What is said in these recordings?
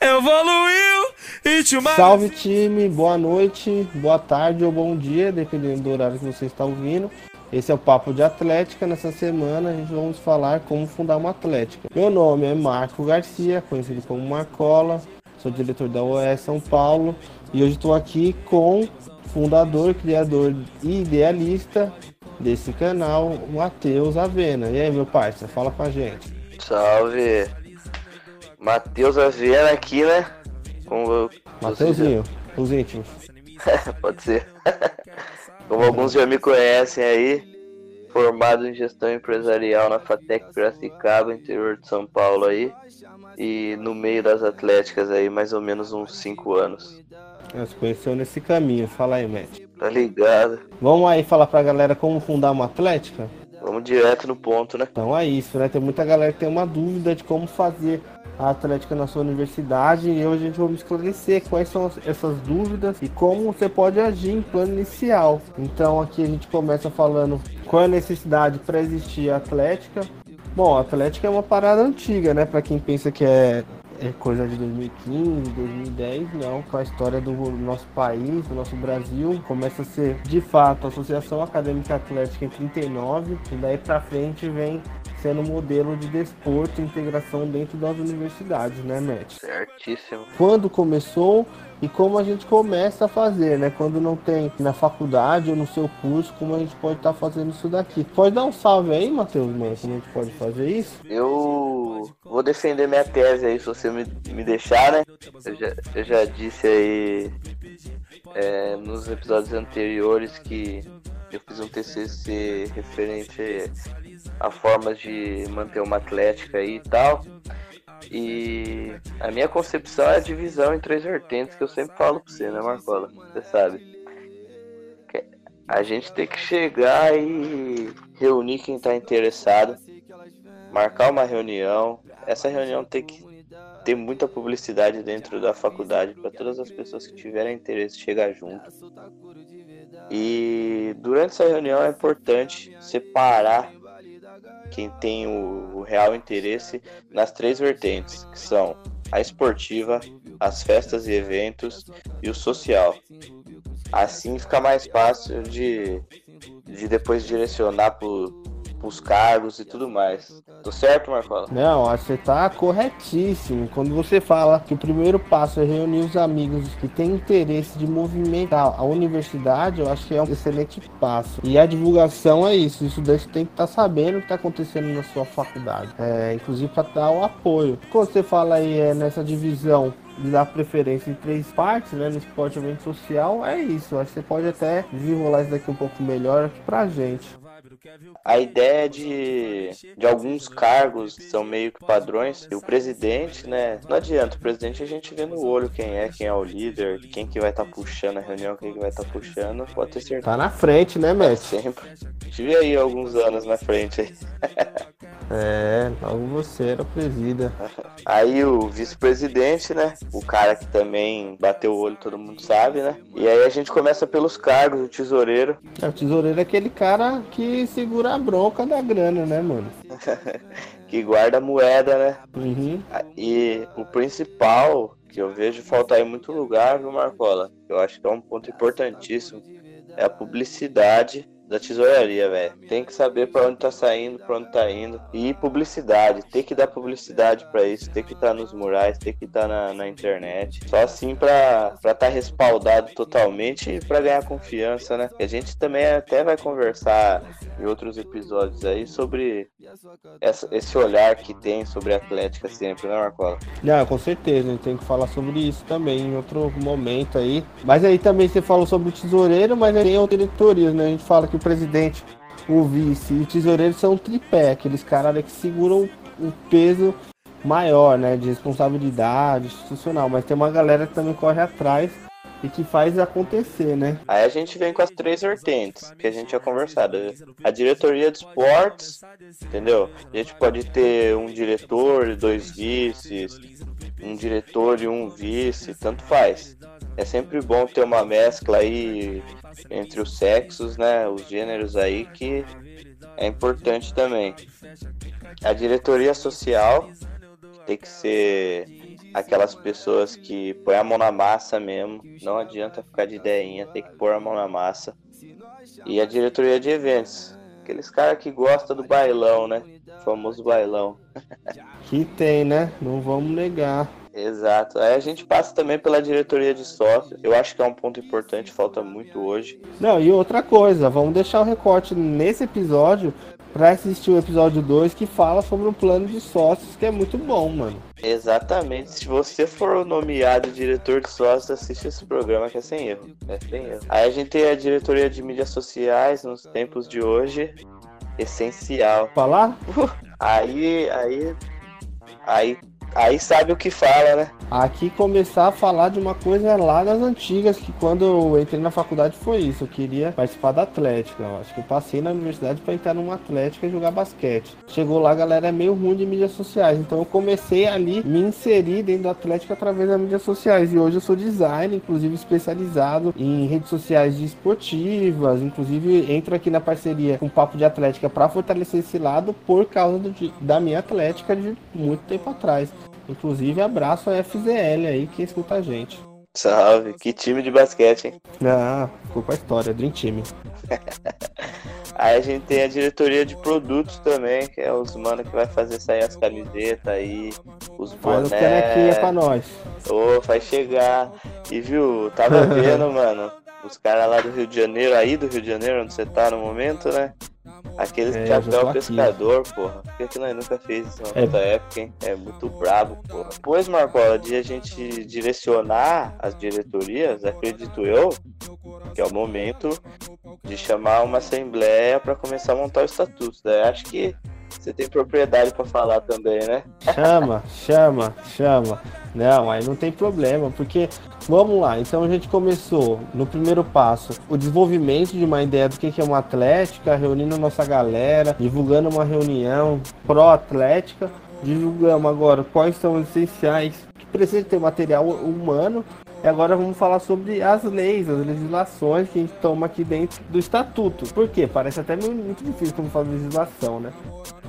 Evoluiu e te Salve time, boa noite, boa tarde ou bom dia, dependendo do horário que você está ouvindo. Esse é o Papo de Atlética. Nessa semana a gente vamos falar como fundar uma Atlética. Meu nome é Marco Garcia, conhecido como Marcola, sou diretor da OES São Paulo e hoje estou aqui com fundador, criador e idealista desse canal, Matheus Avena. E aí, meu parceiro, fala com a gente. Salve! Matheus Avena aqui, né? Como Matheusinho, os íntimos. Pode ser. Como alguns já me conhecem aí, formado em gestão empresarial na Fatec Piracicaba, interior de São Paulo aí, e no meio das atléticas aí, mais ou menos uns 5 anos. Você conheceu nesse caminho, fala aí, Matt. Tá ligado. Vamos aí falar pra galera como fundar uma atlética? Vamos direto no ponto, né? Então é isso, né? Tem muita galera que tem uma dúvida de como fazer Atlética na sua universidade e hoje a gente vai esclarecer quais são essas dúvidas e como você pode agir em plano inicial. Então aqui a gente começa falando qual é a necessidade para existir a Atlética. Bom, a Atlética é uma parada antiga, né? Para quem pensa que é, é coisa de 2015, 2010, não. Com a história do nosso país, do nosso Brasil, começa a ser de fato a Associação Acadêmica Atlética em 39 e daí para frente vem sendo modelo de desporto e integração dentro das universidades, né, Matt? Certíssimo. Quando começou e como a gente começa a fazer, né? Quando não tem na faculdade ou no seu curso, como a gente pode estar tá fazendo isso daqui. Pode dar um salve aí, Matheus, mano, como a gente pode fazer isso? Eu vou defender minha tese aí, se você me, me deixar, né? Eu já, eu já disse aí é, nos episódios anteriores que eu fiz um TCC referente a formas de manter uma atlética e tal. E a minha concepção é a divisão em três vertentes que eu sempre falo pra você, né, Marcola? Você sabe. A gente tem que chegar e reunir quem tá interessado, marcar uma reunião. Essa reunião tem que ter muita publicidade dentro da faculdade para todas as pessoas que tiverem interesse chegar junto. E durante essa reunião é importante separar quem tem o, o real interesse nas três vertentes, que são a esportiva, as festas e eventos e o social. Assim fica mais fácil de, de depois direcionar para os cargos e tudo mais. Tô certo, Marcola? Não, você tá corretíssimo. Quando você fala que o primeiro passo é reunir os amigos que têm interesse de movimentar a universidade, eu acho que é um excelente passo. E a divulgação é isso. Isso daí você tem que estar tá sabendo o que está acontecendo na sua faculdade. É, inclusive para dar o apoio. Quando você fala aí é, nessa divisão de dar preferência em três partes, né, no esporte e social, é isso. Acho que você pode até desenrolar isso daqui um pouco melhor aqui pra gente. A ideia de, de alguns cargos são meio que padrões. E o presidente, né? Não adianta, o presidente a gente vê no olho quem é, quem é o líder, quem que vai estar tá puxando a reunião, quem que vai estar tá puxando. Pode ter certeza. Tá na frente, né, Matt? sempre. Tive aí alguns anos na frente aí. É, logo você era presida. Aí o vice-presidente, né? O cara que também bateu o olho, todo mundo sabe, né? E aí a gente começa pelos cargos, o tesoureiro. É, o tesoureiro é aquele cara que segura a bronca da grana, né, mano? que guarda a moeda, né? Uhum. E o principal que eu vejo faltar em muito lugar, viu, Marcola? Eu acho que é um ponto importantíssimo. É a publicidade da tesouraria, velho. Tem que saber para onde tá saindo, para onde tá indo. E publicidade, tem que dar publicidade para isso, tem que estar tá nos murais, tem que estar tá na, na, internet. Só assim para estar tá respaldado totalmente e para ganhar confiança, né? E a gente também até vai conversar em outros episódios aí sobre essa, esse olhar que tem sobre a Atlética sempre, né, Marcola? Não, com certeza, a gente tem que falar sobre isso também em outro momento aí. Mas aí também você falou sobre o tesoureiro, mas aí tem outras diretorias, né? A gente fala que o presidente, o vice e o tesoureiro são tripé, aqueles caras que seguram o peso maior, né, de responsabilidade institucional, mas tem uma galera que também corre atrás e que faz acontecer, né? Aí a gente vem com as três vertentes que a gente tinha conversado. A diretoria de esportes, entendeu? A gente pode ter um diretor e dois vices, um diretor e um vice, tanto faz. É sempre bom ter uma mescla aí entre os sexos, né? Os gêneros aí que é importante também. A diretoria social tem que ser aquelas pessoas que põem a mão na massa mesmo. Não adianta ficar de ideinha, tem que pôr a mão na massa. E a diretoria de eventos. Aqueles caras que gostam do bailão, né? O famoso bailão. que tem, né? Não vamos negar. Exato. Aí a gente passa também pela diretoria de sócios. Eu acho que é um ponto importante, falta muito hoje. Não, e outra coisa, vamos deixar o recorte nesse episódio para assistir o episódio 2 que fala sobre um plano de sócios que é muito bom, mano. Exatamente. Se você for nomeado diretor de sócios, assiste esse programa que é sem erro. É sem erro. Aí a gente tem a diretoria de mídias sociais nos tempos de hoje. Essencial. Falar? Uh, aí, aí, aí Aí sabe o que fala, né? Aqui começar a falar de uma coisa lá das antigas, que quando eu entrei na faculdade foi isso. Eu queria participar da Atlética. Eu acho que eu passei na universidade para entrar numa Atlética e jogar basquete. Chegou lá, a galera é meio ruim de mídias sociais. Então eu comecei ali me inserir dentro da Atlética através das mídias sociais. E hoje eu sou designer, inclusive especializado em redes sociais de esportivas. Inclusive entro aqui na parceria com o Papo de Atlética para fortalecer esse lado por causa do, da minha Atlética de muito tempo atrás. Inclusive, abraço a FZL aí que escuta a gente. Salve, que time de basquete, hein? Ah, ficou com a história, Dream Time. aí a gente tem a diretoria de produtos também, que é os mano que vai fazer sair as camisetas aí, os bonés. Faz canequinha pra nós. Ô, oh, vai chegar. E viu, tava vendo, mano, os caras lá do Rio de Janeiro, aí do Rio de Janeiro, onde você tá no momento, né? Aqueles é, chapéu pescador, aqui. porra. Por que, que nós nunca fez isso na é. época, hein? É muito brabo, porra. Pois, Marcola, de a gente direcionar as diretorias, acredito eu, que é o momento de chamar uma assembleia para começar a montar o estatuto. Daí acho que você tem propriedade para falar também, né? Chama, chama, chama. Não, aí não tem problema, porque vamos lá. Então a gente começou no primeiro passo o desenvolvimento de uma ideia do que é uma atlética, reunindo nossa galera, divulgando uma reunião pró-atlética, divulgamos agora quais são os essenciais que precisa ter material humano e agora vamos falar sobre as leis, as legislações que a gente toma aqui dentro do estatuto. Por quê? Parece até muito difícil como falar legislação, né?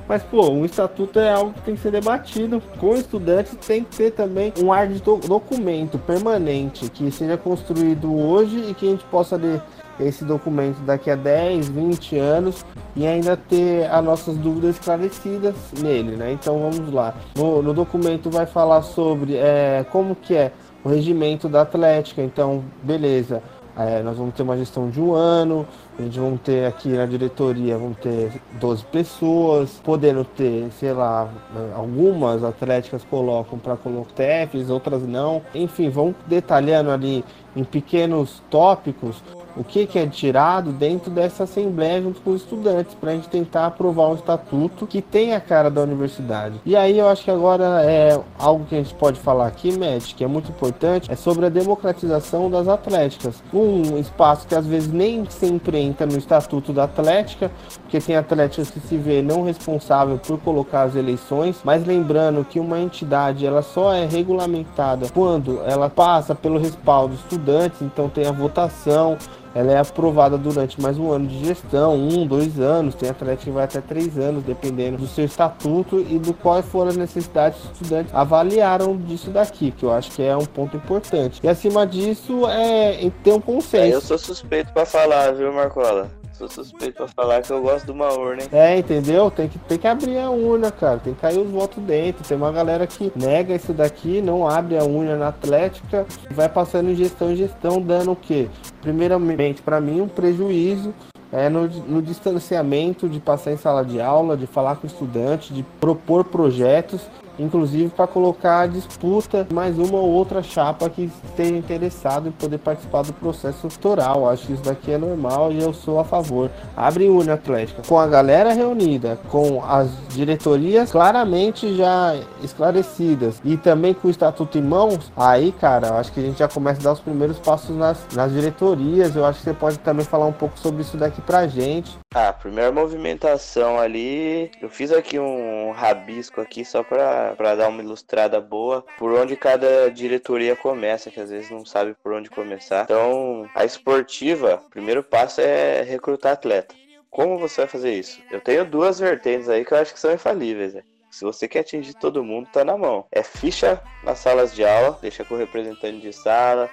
Mas, pô, um estatuto é algo que tem que ser debatido com estudantes, tem que ter também um ar de documento permanente que seja construído hoje e que a gente possa ler esse documento daqui a 10, 20 anos e ainda ter as nossas dúvidas esclarecidas nele, né? Então vamos lá. No, no documento vai falar sobre é, como que é o regimento da Atlética, então beleza. É, nós vamos ter uma gestão de um ano, a gente vamos ter aqui na diretoria, vamos ter 12 pessoas, podendo ter, sei lá, algumas atléticas colocam para colocar TEFs, outras não. Enfim, vão detalhando ali em pequenos tópicos o que, que é tirado dentro dessa assembleia junto com os estudantes, para a gente tentar aprovar um estatuto que tenha a cara da universidade. E aí eu acho que agora é algo que a gente pode falar aqui, Matt, que é muito importante, é sobre a democratização das atléticas. Um espaço que às vezes nem sempre entra no estatuto da atlética, porque tem atléticas que se vê não responsável por colocar as eleições, mas lembrando que uma entidade ela só é regulamentada quando ela passa pelo respaldo dos estudantes, então tem a votação, ela é aprovada durante mais um ano de gestão, um, dois anos, tem atleta que vai até três anos, dependendo do seu estatuto e do quais foram as necessidades dos estudantes avaliaram disso daqui, que eu acho que é um ponto importante. E acima disso é ter um consenso. É, eu sou suspeito para falar, viu, Marcola? Sou suspeito pra falar que eu gosto de uma urna, hein? É, entendeu? Tem que, tem que abrir a urna, cara. Tem que cair os votos dentro. Tem uma galera que nega isso daqui, não abre a urna na Atlética, vai passando em gestão em gestão, dando o quê? Primeiramente, para mim, um prejuízo é, no, no, distanciamento de passar em sala de aula, de falar com o estudante, de propor projetos inclusive para colocar a disputa mais uma ou outra chapa que esteja interessado em poder participar do processo eleitoral. Acho que isso daqui é normal e eu sou a favor. Abre urna atlética com a galera reunida, com as diretorias claramente já esclarecidas e também com o estatuto em mãos, aí, cara, acho que a gente já começa a dar os primeiros passos nas, nas diretorias. Eu acho que você pode também falar um pouco sobre isso daqui pra gente. Ah, primeira movimentação ali, eu fiz aqui um rabisco aqui só para para dar uma ilustrada boa por onde cada diretoria começa, que às vezes não sabe por onde começar. Então, a esportiva, o primeiro passo é recrutar atleta. Como você vai fazer isso? Eu tenho duas vertentes aí que eu acho que são infalíveis. Né? Se você quer atingir todo mundo, tá na mão. É ficha nas salas de aula, deixa com o representante de sala,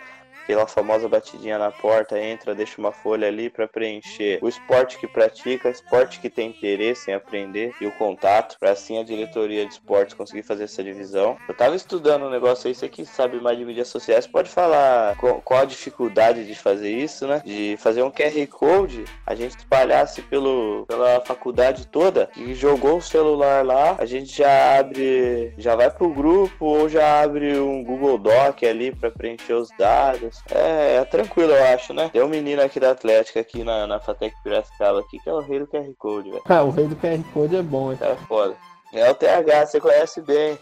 aquela famosa batidinha na porta, entra, deixa uma folha ali para preencher o esporte que pratica, esporte que tem interesse em aprender e o contato, para assim a diretoria de esportes conseguir fazer essa divisão. Eu tava estudando um negócio aí, você que sabe mais de mídias sociais, pode falar qual, a dificuldade de fazer isso, né? De fazer um QR Code, a gente espalhasse pelo, pela faculdade toda e jogou o celular lá, a gente já abre, já vai pro grupo ou já abre um Google Doc ali para preencher os dados é, é, tranquilo, eu acho, né? Tem um menino aqui da Atlética, aqui na, na Fatec Piracicaba, aqui, que é o rei do QR Code, velho. Ah, o rei do QR Code é bom, hein? É foda. É o TH, você conhece bem.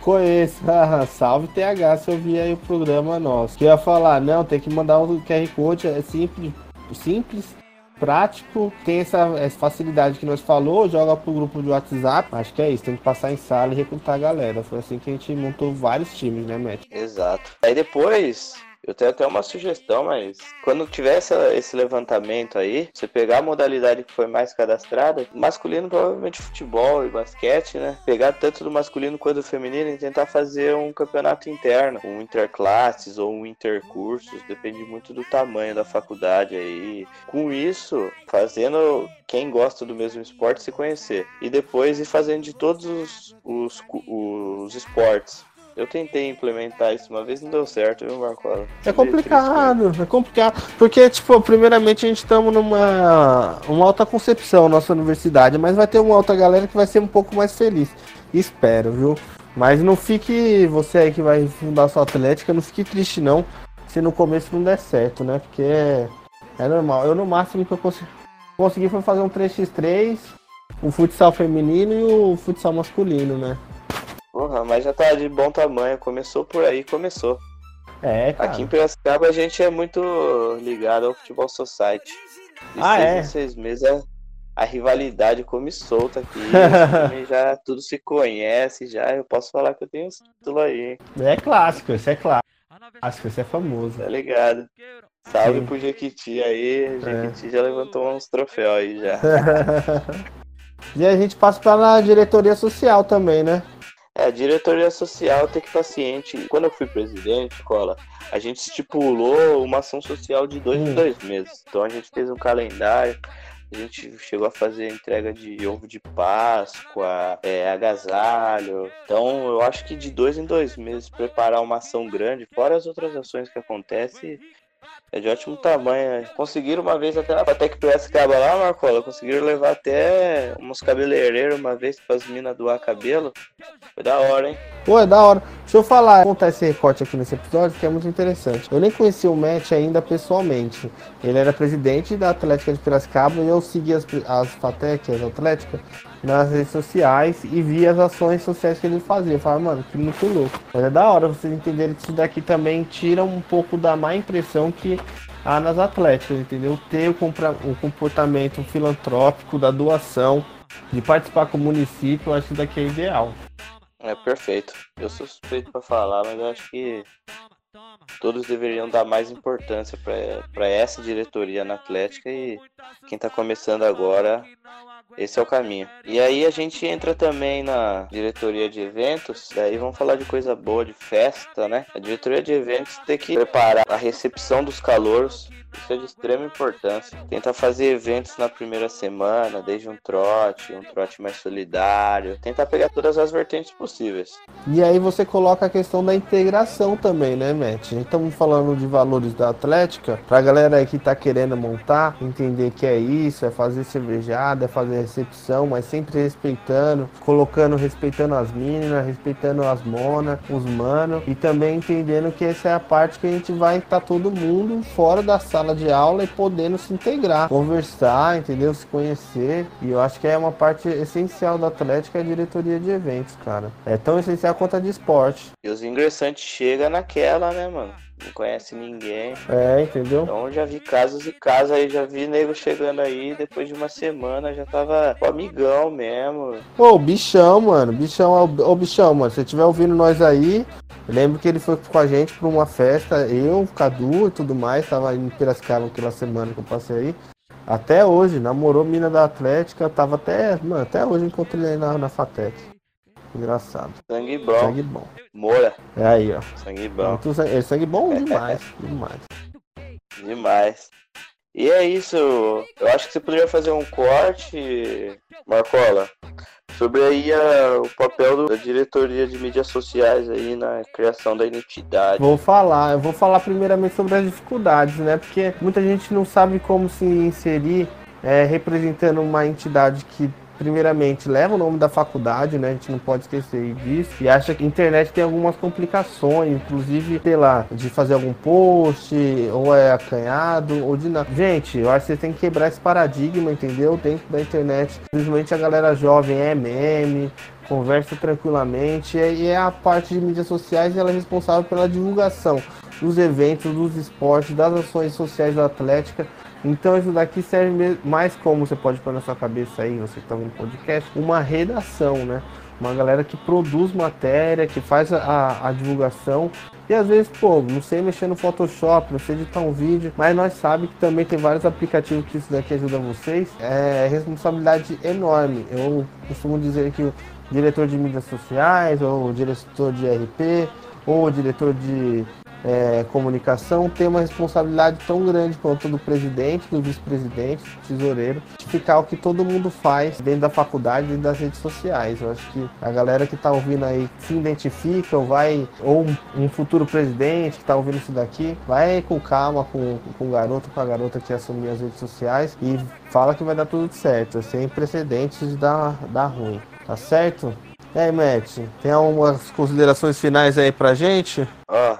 Conheço, salve TH se eu vi aí o programa nosso. Que ia falar, não, tem que mandar o QR Code, é simples, simples, prático, tem essa, essa, facilidade que nós falou, joga pro grupo de WhatsApp. Acho que é isso, tem que passar em sala e recrutar a galera. Foi assim que a gente montou vários times, né, Matt? Exato. Aí depois eu tenho até uma sugestão, mas quando tiver essa, esse levantamento aí, você pegar a modalidade que foi mais cadastrada, masculino provavelmente futebol e basquete, né? Pegar tanto do masculino quanto do feminino e tentar fazer um campeonato interno, um interclasses ou um intercursos, depende muito do tamanho da faculdade aí. Com isso, fazendo quem gosta do mesmo esporte se conhecer. E depois ir fazendo de todos os, os, os esportes eu tentei implementar isso uma vez, não deu certo, viu, Marcola? É complicado, é complicado. Porque, tipo, primeiramente a gente estamos numa uma alta concepção nossa universidade, mas vai ter uma outra galera que vai ser um pouco mais feliz. Espero, viu? Mas não fique, você aí que vai fundar sua atlética, não fique triste não, se no começo não der certo, né? Porque é, é normal. Eu no máximo que eu consegui, consegui foi fazer um 3x3, o futsal feminino e o futsal masculino, né? Porra, mas já tá de bom tamanho. Começou por aí, começou. É, cara. Aqui em Piracicaba a gente é muito ligado ao futebol society. De ah, seis é? em seis meses a, a rivalidade come solta aqui. já tudo se conhece, já. Eu posso falar que eu tenho uns títulos aí. É clássico, esse é clássico. Acho que esse é famoso. Tá ligado? Salve Sim. pro Jequiti aí. Jequiti é. já levantou uns troféus aí já. e a gente passa pra diretoria social também, né? É, a diretoria social tem que estar ciente. Quando eu fui presidente, Cola, a gente estipulou uma ação social de dois em hum. dois meses. Então a gente fez um calendário. A gente chegou a fazer entrega de ovo de Páscoa, é, agasalho. Então, eu acho que de dois em dois meses preparar uma ação grande, fora as outras ações que acontecem, é de ótimo tamanho. Conseguiram uma vez até na Patec Piracicaba lá, Marcola. Conseguiram levar até uns cabeleireiros uma vez para as minas doar cabelo. Foi da hora, hein? Pô, é da hora. Deixa eu falar, contar esse recorte aqui nesse episódio que é muito interessante. Eu nem conheci o Matt ainda pessoalmente. Ele era presidente da Atlética de Piracicaba e eu segui as, as Fatec, as Atléticas, nas redes sociais e vi as ações sociais que ele fazia. Eu falava, mano, que muito louco. Mas é da hora vocês entenderem que isso daqui também tira um pouco da má impressão que há nas atléticas, entendeu? Ter o, comportamento filantrópico da doação, de participar com o município, eu acho que daqui é ideal. É perfeito. Eu sou suspeito para falar, mas eu acho que todos deveriam dar mais importância para essa diretoria na Atlética e quem está começando agora, esse é o caminho. E aí a gente entra também na diretoria de eventos, daí vamos falar de coisa boa, de festa, né? A diretoria de eventos tem que preparar a recepção dos calouros, isso é de extrema importância. Tenta fazer eventos na primeira semana, desde um trote, um trote mais solidário. Tentar pegar todas as vertentes possíveis. E aí você coloca a questão da integração também, né, Matt? Estamos falando de valores da Atlética. Pra galera que tá querendo montar, entender que é isso, é fazer cervejada, é fazer recepção, mas sempre respeitando, colocando, respeitando as meninas, respeitando as monas, os manos. E também entendendo que essa é a parte que a gente vai estar tá todo mundo fora da sala sala de aula e podendo se integrar, conversar, entendeu? Se conhecer. E eu acho que é uma parte essencial da Atlética é a diretoria de eventos, cara. É tão essencial quanto a de esporte. E os ingressantes chegam naquela, né, mano? não conhece ninguém. É, entendeu? Então já vi casos e casos aí, já vi nego chegando aí, depois de uma semana já tava o amigão mesmo. Pô, bichão, mano, bichão, ô bichão, mano, se você estiver ouvindo nós aí, lembro que ele foi com a gente pra uma festa, eu, Cadu e tudo mais, tava em Piracicaba aquela semana que eu passei aí. Até hoje, namorou mina da Atlética, tava até, mano, até hoje encontrei ele na, na Fatec. Engraçado. Sangue bom. Sangue bom. Moura. É aí, ó. Sangue bom. Muito sangue, é sangue bom demais. demais. Demais. E é isso. Eu acho que você poderia fazer um corte, Marcola, sobre aí a, o papel do, da diretoria de mídias sociais aí na criação da identidade. Vou falar, eu vou falar primeiramente sobre as dificuldades, né? Porque muita gente não sabe como se inserir é, representando uma entidade que primeiramente leva o nome da faculdade, né? A gente não pode esquecer disso. E acha que a internet tem algumas complicações, inclusive, sei lá, de fazer algum post, ou é acanhado, ou de nada. Gente, eu acho que você tem que quebrar esse paradigma, entendeu? Dentro da internet. Simplesmente a galera jovem é meme, conversa tranquilamente. E é a parte de mídias sociais ela é responsável pela divulgação dos eventos, dos esportes, das ações sociais da Atlética então isso daqui serve mais como você pode pôr na sua cabeça aí, você que está vendo podcast, uma redação, né? Uma galera que produz matéria, que faz a, a, divulgação. E às vezes, pô, não sei mexer no Photoshop, não sei editar um vídeo, mas nós sabemos que também tem vários aplicativos que isso daqui ajuda vocês. É responsabilidade enorme. Eu costumo dizer que o diretor de mídias sociais, ou o diretor de RP, ou o diretor de é, comunicação tem uma responsabilidade tão grande quanto do presidente, do vice-presidente, do tesoureiro, de ficar o que todo mundo faz dentro da faculdade e das redes sociais. Eu acho que a galera que está ouvindo aí se identifica, ou vai, ou um, futuro presidente que está ouvindo isso daqui, vai com calma com, com o garoto, com a garota que assumir as redes sociais e fala que vai dar tudo certo, sem precedentes de dar, dar ruim. Tá certo? E aí, Matt, tem algumas considerações finais aí pra gente? Ó, oh,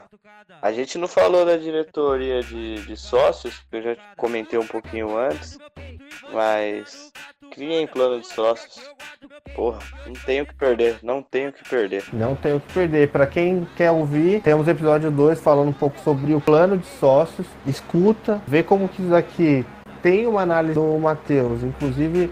a gente não falou da diretoria de, de sócios, que eu já comentei um pouquinho antes, mas criem plano de sócios. Porra, não tenho que perder, não tenho que perder. Não tenho que perder. Para quem quer ouvir, temos episódio 2 falando um pouco sobre o plano de sócios. Escuta, vê como que isso aqui tem uma análise do Matheus, inclusive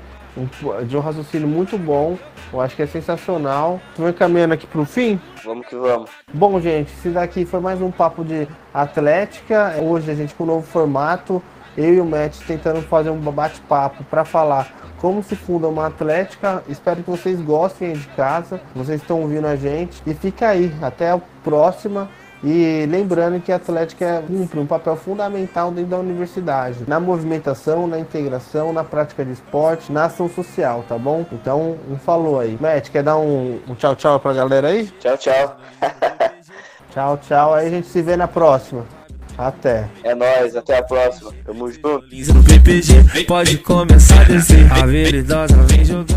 de um raciocínio muito bom. Eu acho que é sensacional. Vamos caminhando aqui pro fim? Vamos que vamos. Bom, gente, esse daqui foi mais um papo de Atlética. Hoje a gente com um novo formato. Eu e o Matt tentando fazer um bate-papo para falar como se funda uma Atlética. Espero que vocês gostem de casa. Vocês estão ouvindo a gente. E fica aí. Até a próxima. E lembrando que a Atlética cumpre um papel fundamental dentro da universidade, na movimentação, na integração, na prática de esporte, na ação social, tá bom? Então, um falou aí. Matt, quer dar um, um tchau tchau pra galera aí? Tchau, tchau. tchau, tchau. Aí a gente se vê na próxima. Até. É nóis, até a próxima. Tamo junto. Pode começar a descer. A vem jogando.